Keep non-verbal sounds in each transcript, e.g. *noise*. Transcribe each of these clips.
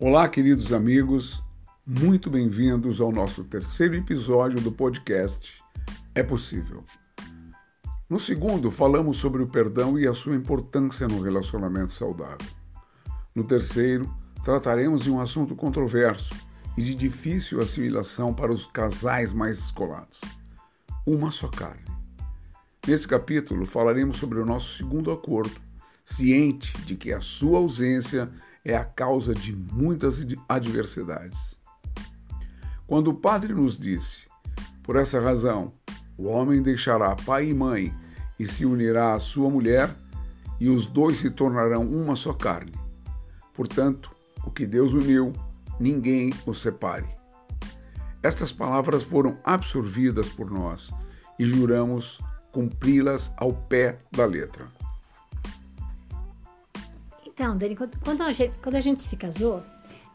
Olá, queridos amigos, muito bem-vindos ao nosso terceiro episódio do podcast É Possível. No segundo, falamos sobre o perdão e a sua importância no relacionamento saudável. No terceiro, trataremos de um assunto controverso e de difícil assimilação para os casais mais descolados: uma só carne. Nesse capítulo, falaremos sobre o nosso segundo acordo, ciente de que a sua ausência é a causa de muitas adversidades. Quando o Padre nos disse: Por essa razão, o homem deixará pai e mãe e se unirá à sua mulher, e os dois se tornarão uma só carne. Portanto, o que Deus uniu, ninguém o separe. Estas palavras foram absorvidas por nós e juramos cumpri-las ao pé da letra. Então, Dani, quando a gente, quando a gente se casou,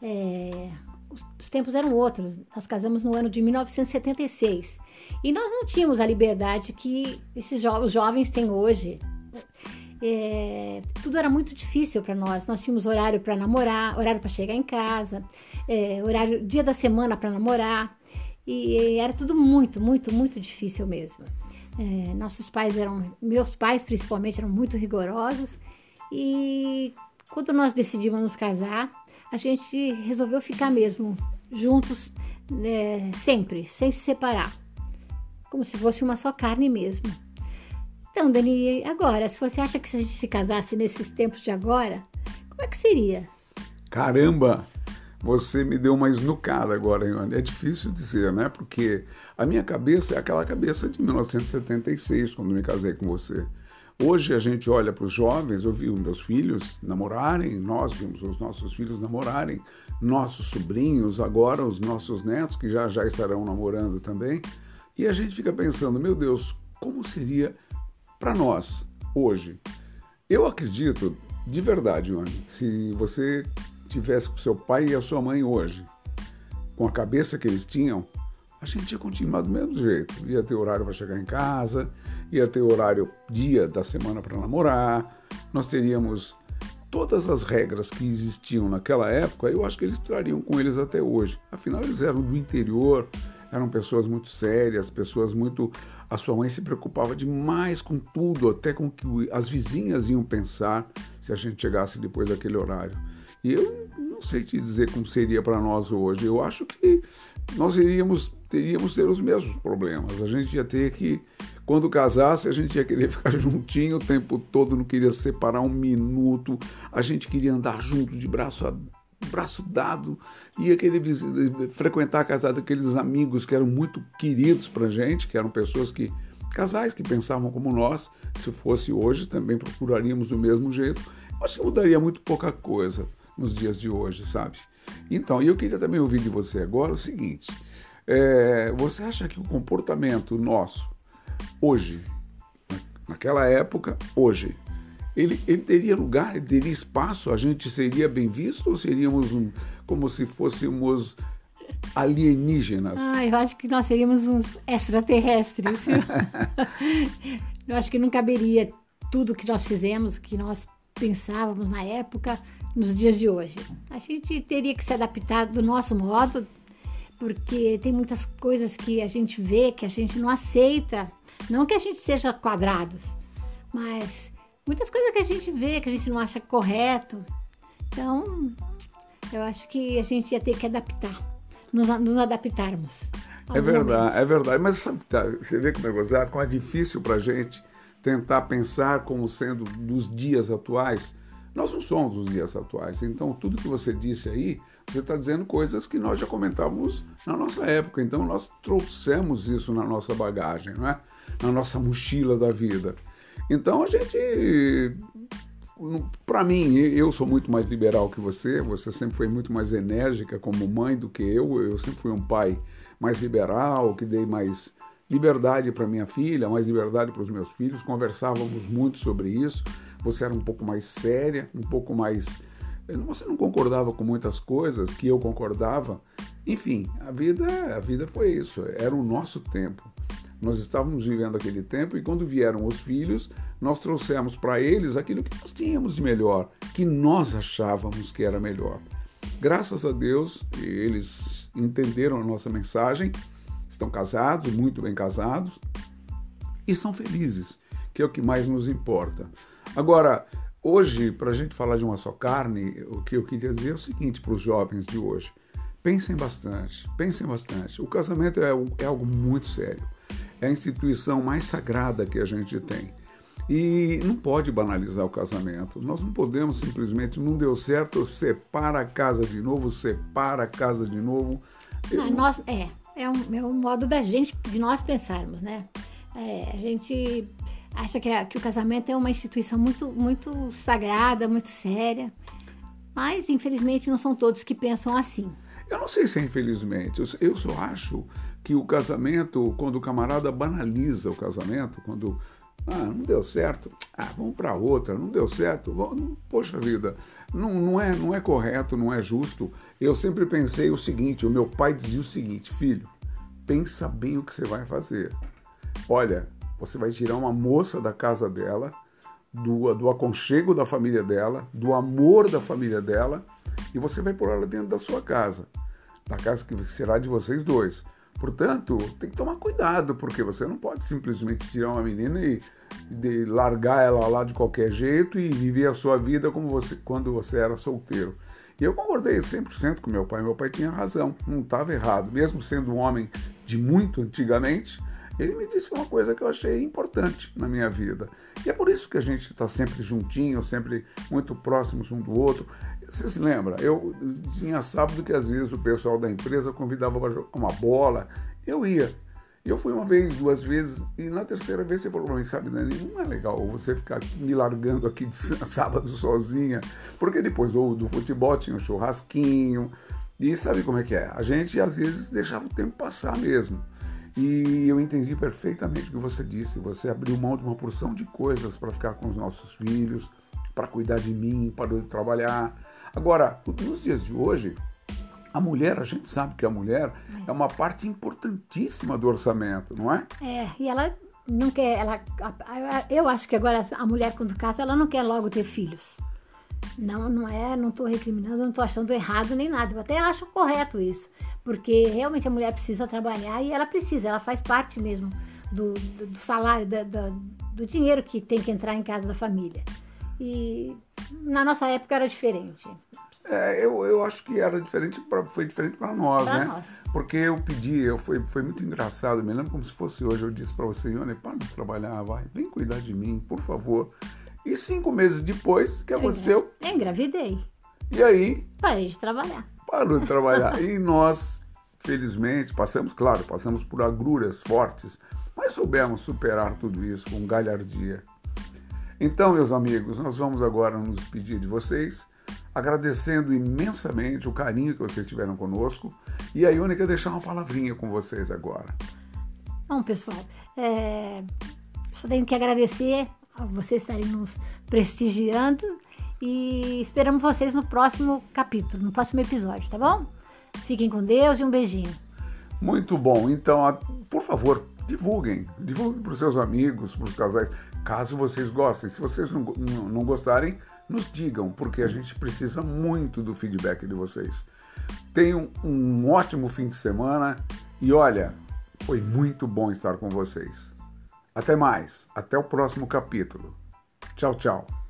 é, os, os, tempos eram outros. Nós casamos no ano de 1976 e nós não tínhamos a liberdade que esses jo os jovens têm hoje. É, tudo era muito difícil para nós. Nós tínhamos horário para namorar, horário para chegar em casa, é, horário dia da semana para namorar e era tudo muito, muito, muito difícil mesmo. É, nossos pais eram, meus pais principalmente, eram muito rigorosos e quando nós decidimos nos casar, a gente resolveu ficar mesmo juntos né, sempre, sem se separar, como se fosse uma só carne mesmo. Então, Dani, agora, se você acha que se a gente se casasse nesses tempos de agora, como é que seria? Caramba! Você me deu uma esnucada agora, Ione. É difícil dizer, né? Porque a minha cabeça é aquela cabeça de 1976, quando me casei com você. Hoje a gente olha para os jovens, eu vi os meus filhos namorarem, nós vimos os nossos filhos namorarem, nossos sobrinhos, agora os nossos netos, que já já estarão namorando também, e a gente fica pensando, meu Deus, como seria para nós hoje? Eu acredito, de verdade, Ione, se você tivesse com seu pai e a sua mãe hoje, com a cabeça que eles tinham, a gente ia continuar do mesmo jeito. Ia ter horário para chegar em casa, ia ter horário dia da semana para namorar, nós teríamos todas as regras que existiam naquela época, eu acho que eles trariam com eles até hoje. Afinal, eles eram do interior, eram pessoas muito sérias, pessoas muito. A sua mãe se preocupava demais com tudo, até com o que as vizinhas iam pensar se a gente chegasse depois daquele horário. E eu não sei te dizer como seria para nós hoje. Eu acho que nós iríamos teríamos ter os mesmos problemas. A gente ia ter que, quando casasse, a gente ia querer *laughs* ficar juntinho o tempo todo, não queria separar um minuto, a gente queria andar junto de braço a braço dado, ia querer frequentar a casa daqueles amigos que eram muito queridos para gente, que eram pessoas que casais que pensavam como nós, se fosse hoje também procuraríamos do mesmo jeito. Acho que mudaria muito pouca coisa nos dias de hoje, sabe? Então, eu queria também ouvir de você agora o seguinte: é, você acha que o comportamento nosso, hoje, naquela época, hoje, ele, ele teria lugar, ele teria espaço, a gente seria bem visto ou seríamos um, como se fôssemos alienígenas? Ah, eu acho que nós seríamos uns extraterrestres. *laughs* eu acho que não caberia tudo que nós fizemos, que nós pensávamos na época, nos dias de hoje. A gente teria que se adaptar do nosso modo, porque tem muitas coisas que a gente vê que a gente não aceita. Não que a gente seja quadrados, mas muitas coisas que a gente vê que a gente não acha correto. Então, eu acho que a gente ia ter que adaptar, nos, nos adaptarmos. É verdade, momentos. é verdade. Mas sabe, tá, você vê como é gozado, como é difícil para a gente tentar pensar como sendo dos dias atuais nós não somos os dias atuais. Então, tudo que você disse aí, você está dizendo coisas que nós já comentávamos na nossa época. Então, nós trouxemos isso na nossa bagagem, não é? na nossa mochila da vida. Então, a gente. Para mim, eu sou muito mais liberal que você. Você sempre foi muito mais enérgica como mãe do que eu. Eu sempre fui um pai mais liberal, que dei mais liberdade para minha filha, mais liberdade para os meus filhos. Conversávamos muito sobre isso você era um pouco mais séria, um pouco mais. Você não concordava com muitas coisas que eu concordava. Enfim, a vida, a vida foi isso. Era o nosso tempo. Nós estávamos vivendo aquele tempo e quando vieram os filhos, nós trouxemos para eles aquilo que nós tínhamos de melhor, que nós achávamos que era melhor. Graças a Deus, eles entenderam a nossa mensagem, estão casados, muito bem casados, e são felizes, que é o que mais nos importa. Agora, hoje, para a gente falar de uma só carne, o que eu queria dizer é o seguinte para os jovens de hoje: pensem bastante, pensem bastante. O casamento é, é algo muito sério, é a instituição mais sagrada que a gente tem. E não pode banalizar o casamento. Nós não podemos simplesmente, não deu certo, separa a casa de novo, separa a casa de novo. Eu... Nós, é, é um, é um modo da gente, de nós pensarmos, né? É, a gente acha que, que o casamento é uma instituição muito, muito sagrada, muito séria. Mas, infelizmente, não são todos que pensam assim. Eu não sei se é infelizmente, eu, eu só acho que o casamento, quando o camarada banaliza o casamento, quando ah, não deu certo. Ah, vamos para outra. Não deu certo. Vamos... Poxa vida, não, não, é, não é correto, não é justo. Eu sempre pensei o seguinte: o meu pai dizia o seguinte, filho, pensa bem o que você vai fazer. Olha, você vai tirar uma moça da casa dela, do, do aconchego da família dela, do amor da família dela, e você vai pôr ela dentro da sua casa, da casa que será de vocês dois. Portanto, tem que tomar cuidado, porque você não pode simplesmente tirar uma menina e largar ela lá de qualquer jeito e viver a sua vida como você quando você era solteiro. E eu concordei 100% com meu pai. Meu pai tinha razão, não estava errado. Mesmo sendo um homem de muito antigamente, ele me disse uma coisa que eu achei importante na minha vida. E é por isso que a gente está sempre juntinho, sempre muito próximos um do outro. Você se lembra? Eu tinha sábado que às vezes o pessoal da empresa convidava para jogar uma bola. Eu ia. Eu fui uma vez, duas vezes, e na terceira vez você falou para mim, sabe, Dani, não é legal você ficar me largando aqui de *laughs* sábado sozinha, porque depois ou do futebol tinha um churrasquinho, e sabe como é que é? A gente às vezes deixava o tempo passar mesmo. E eu entendi perfeitamente o que você disse. Você abriu mão de uma porção de coisas para ficar com os nossos filhos, para cuidar de mim, para trabalhar. Agora, nos dias de hoje, a mulher, a gente sabe que a mulher é uma parte importantíssima do orçamento, não é? É, e ela não quer, ela, eu acho que agora a mulher quando casa, ela não quer logo ter filhos. Não, não é, não estou recriminando, não estou achando errado nem nada. Eu até acho correto isso, porque realmente a mulher precisa trabalhar e ela precisa, ela faz parte mesmo do, do, do salário, do dinheiro que tem que entrar em casa da família. E na nossa época era diferente. É, eu, eu acho que era diferente, pra, foi diferente para nós, pra né? Nós. Porque eu pedi, eu, foi, foi muito engraçado, me lembro como se fosse hoje, eu disse para você, Ione, para de trabalhar, vai, vem cuidar de mim, por favor. E cinco meses depois, o que aconteceu? Eu engravidei. E aí? Parei de trabalhar. Parou de trabalhar. *laughs* e nós, felizmente, passamos, claro, passamos por agruras fortes, mas soubemos superar tudo isso com galhardia. Então, meus amigos, nós vamos agora nos despedir de vocês, agradecendo imensamente o carinho que vocês tiveram conosco. E a quer deixar uma palavrinha com vocês agora. Bom, pessoal, é... só tenho que agradecer a vocês estarem nos prestigiando e esperamos vocês no próximo capítulo, no próximo episódio, tá bom? Fiquem com Deus e um beijinho. Muito bom. Então, por favor, divulguem. Divulguem para os seus amigos, para os casais caso vocês gostem. Se vocês não, não, gostarem, nos digam, porque a gente precisa muito do feedback de vocês. Tenham um ótimo fim de semana e olha, foi muito bom estar com vocês. Até mais, até o próximo capítulo. Tchau, tchau.